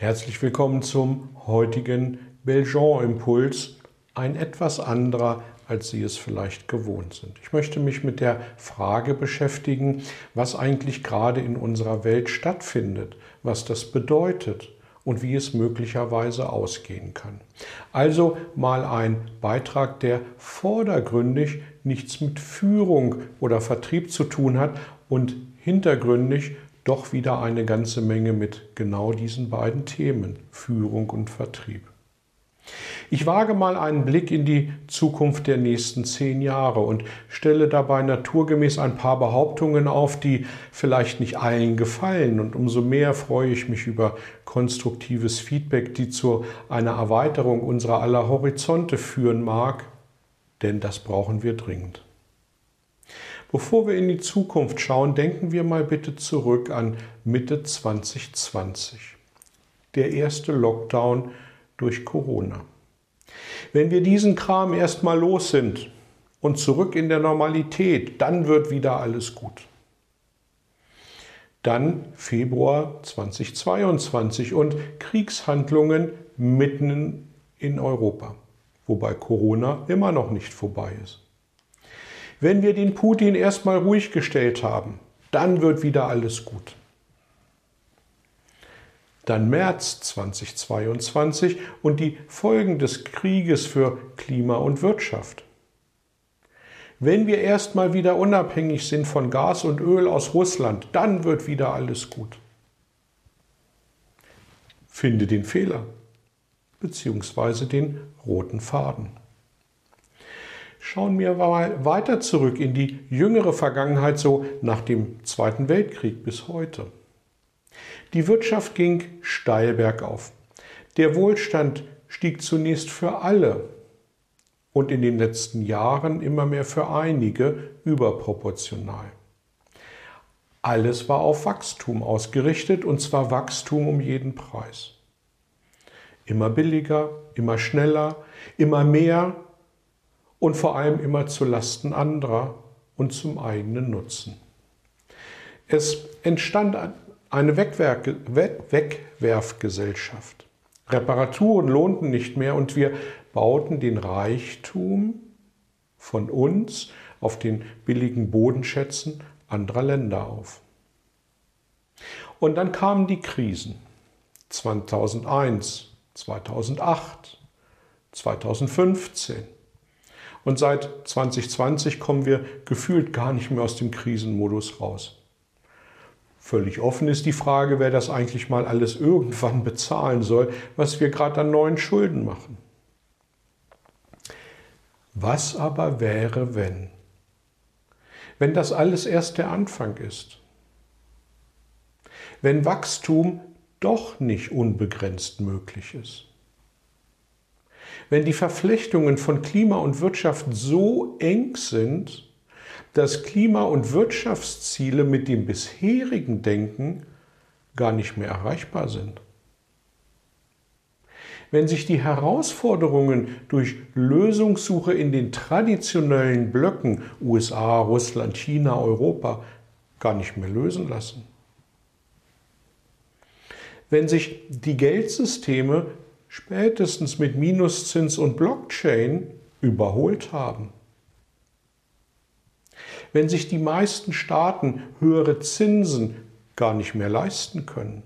Herzlich willkommen zum heutigen Belgian-Impuls, ein etwas anderer, als Sie es vielleicht gewohnt sind. Ich möchte mich mit der Frage beschäftigen, was eigentlich gerade in unserer Welt stattfindet, was das bedeutet und wie es möglicherweise ausgehen kann. Also mal ein Beitrag, der vordergründig nichts mit Führung oder Vertrieb zu tun hat und hintergründig doch wieder eine ganze Menge mit genau diesen beiden Themen, Führung und Vertrieb. Ich wage mal einen Blick in die Zukunft der nächsten zehn Jahre und stelle dabei naturgemäß ein paar Behauptungen auf, die vielleicht nicht allen gefallen. Und umso mehr freue ich mich über konstruktives Feedback, die zu einer Erweiterung unserer aller Horizonte führen mag, denn das brauchen wir dringend. Bevor wir in die Zukunft schauen, denken wir mal bitte zurück an Mitte 2020. Der erste Lockdown durch Corona. Wenn wir diesen Kram erstmal los sind und zurück in der Normalität, dann wird wieder alles gut. Dann Februar 2022 und Kriegshandlungen mitten in Europa, wobei Corona immer noch nicht vorbei ist. Wenn wir den Putin erstmal ruhig gestellt haben, dann wird wieder alles gut. Dann März 2022 und die Folgen des Krieges für Klima und Wirtschaft. Wenn wir erstmal wieder unabhängig sind von Gas und Öl aus Russland, dann wird wieder alles gut. Finde den Fehler bzw. den roten Faden. Schauen wir mal weiter zurück in die jüngere Vergangenheit, so nach dem Zweiten Weltkrieg bis heute. Die Wirtschaft ging steil bergauf. Der Wohlstand stieg zunächst für alle und in den letzten Jahren immer mehr für einige überproportional. Alles war auf Wachstum ausgerichtet und zwar Wachstum um jeden Preis. Immer billiger, immer schneller, immer mehr und vor allem immer zu Lasten anderer und zum eigenen Nutzen. Es entstand eine Wegwerfgesellschaft. Reparaturen lohnten nicht mehr und wir bauten den Reichtum von uns auf den billigen Bodenschätzen anderer Länder auf. Und dann kamen die Krisen 2001, 2008, 2015. Und seit 2020 kommen wir gefühlt gar nicht mehr aus dem Krisenmodus raus. Völlig offen ist die Frage, wer das eigentlich mal alles irgendwann bezahlen soll, was wir gerade an neuen Schulden machen. Was aber wäre, wenn? Wenn das alles erst der Anfang ist? Wenn Wachstum doch nicht unbegrenzt möglich ist? Wenn die Verflechtungen von Klima und Wirtschaft so eng sind, dass Klima- und Wirtschaftsziele mit dem bisherigen Denken gar nicht mehr erreichbar sind. Wenn sich die Herausforderungen durch Lösungssuche in den traditionellen Blöcken USA, Russland, China, Europa gar nicht mehr lösen lassen. Wenn sich die Geldsysteme spätestens mit Minuszins und Blockchain überholt haben. Wenn sich die meisten Staaten höhere Zinsen gar nicht mehr leisten können.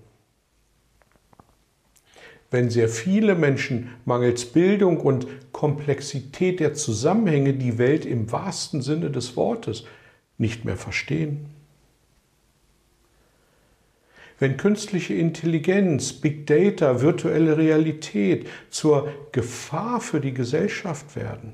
Wenn sehr viele Menschen mangels Bildung und Komplexität der Zusammenhänge die Welt im wahrsten Sinne des Wortes nicht mehr verstehen wenn künstliche Intelligenz, Big Data, virtuelle Realität zur Gefahr für die Gesellschaft werden.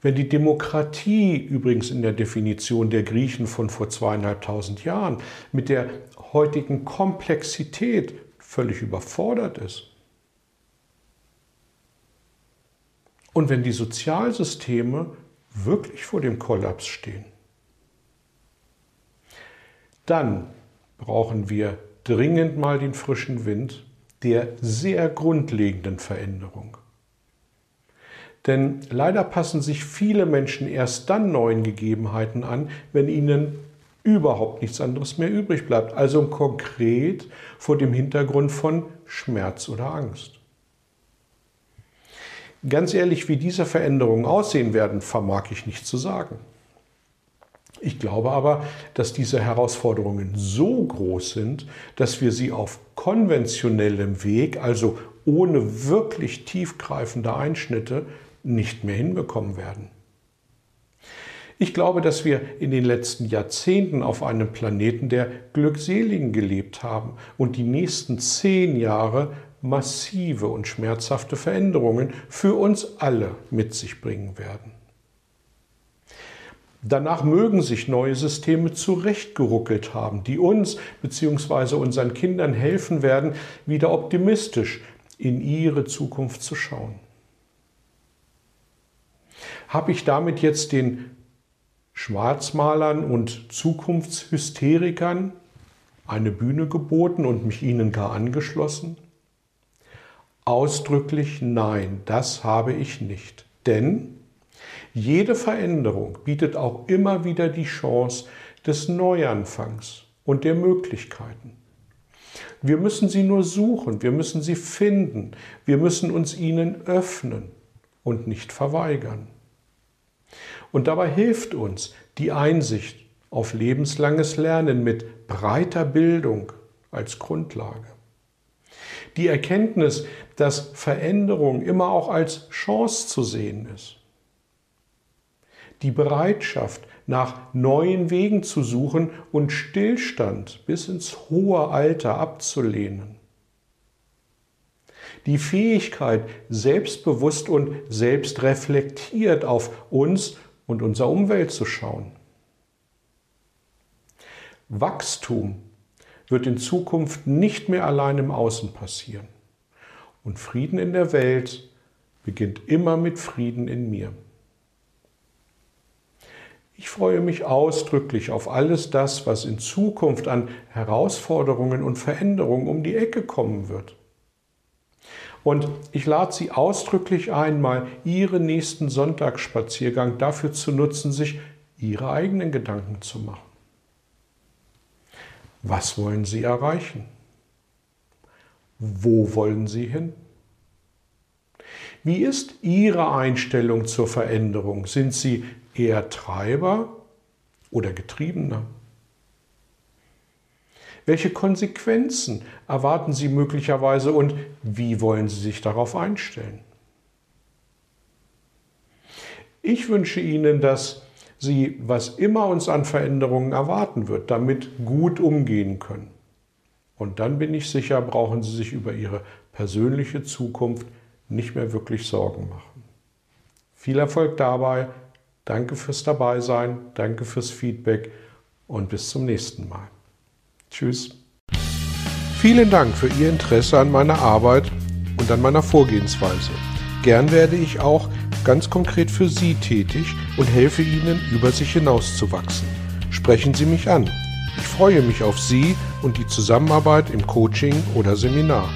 Wenn die Demokratie übrigens in der Definition der Griechen von vor zweieinhalbtausend Jahren mit der heutigen Komplexität völlig überfordert ist. Und wenn die Sozialsysteme wirklich vor dem Kollaps stehen, dann brauchen wir dringend mal den frischen Wind der sehr grundlegenden Veränderung. Denn leider passen sich viele Menschen erst dann neuen Gegebenheiten an, wenn ihnen überhaupt nichts anderes mehr übrig bleibt. Also konkret vor dem Hintergrund von Schmerz oder Angst. Ganz ehrlich, wie diese Veränderungen aussehen werden, vermag ich nicht zu sagen. Ich glaube aber, dass diese Herausforderungen so groß sind, dass wir sie auf konventionellem Weg, also ohne wirklich tiefgreifende Einschnitte, nicht mehr hinbekommen werden. Ich glaube, dass wir in den letzten Jahrzehnten auf einem Planeten der Glückseligen gelebt haben und die nächsten zehn Jahre massive und schmerzhafte Veränderungen für uns alle mit sich bringen werden. Danach mögen sich neue Systeme zurechtgeruckelt haben, die uns bzw. unseren Kindern helfen werden, wieder optimistisch in ihre Zukunft zu schauen. Habe ich damit jetzt den Schwarzmalern und Zukunftshysterikern eine Bühne geboten und mich ihnen gar angeschlossen? Ausdrücklich nein, das habe ich nicht. Denn jede Veränderung bietet auch immer wieder die Chance des Neuanfangs und der Möglichkeiten. Wir müssen sie nur suchen, wir müssen sie finden, wir müssen uns ihnen öffnen und nicht verweigern. Und dabei hilft uns die Einsicht auf lebenslanges Lernen mit breiter Bildung als Grundlage. Die Erkenntnis, dass Veränderung immer auch als Chance zu sehen ist. Die Bereitschaft, nach neuen Wegen zu suchen und Stillstand bis ins hohe Alter abzulehnen. Die Fähigkeit, selbstbewusst und selbstreflektiert auf uns und unsere Umwelt zu schauen. Wachstum wird in Zukunft nicht mehr allein im Außen passieren. Und Frieden in der Welt beginnt immer mit Frieden in mir. Ich freue mich ausdrücklich auf alles das, was in Zukunft an Herausforderungen und Veränderungen um die Ecke kommen wird. Und ich lade Sie ausdrücklich ein, mal Ihren nächsten Sonntagsspaziergang dafür zu nutzen, sich Ihre eigenen Gedanken zu machen. Was wollen Sie erreichen? Wo wollen Sie hin? Wie ist Ihre Einstellung zur Veränderung? Sind Sie eher Treiber oder Getriebener? Welche Konsequenzen erwarten Sie möglicherweise und wie wollen Sie sich darauf einstellen? Ich wünsche Ihnen, dass Sie, was immer uns an Veränderungen erwarten wird, damit gut umgehen können. Und dann bin ich sicher, brauchen Sie sich über Ihre persönliche Zukunft nicht mehr wirklich Sorgen machen. Viel Erfolg dabei. Danke fürs Dabeisein, danke fürs Feedback und bis zum nächsten Mal. Tschüss. Vielen Dank für Ihr Interesse an meiner Arbeit und an meiner Vorgehensweise. Gern werde ich auch ganz konkret für Sie tätig und helfe Ihnen, über sich hinauszuwachsen. Sprechen Sie mich an. Ich freue mich auf Sie und die Zusammenarbeit im Coaching oder Seminar.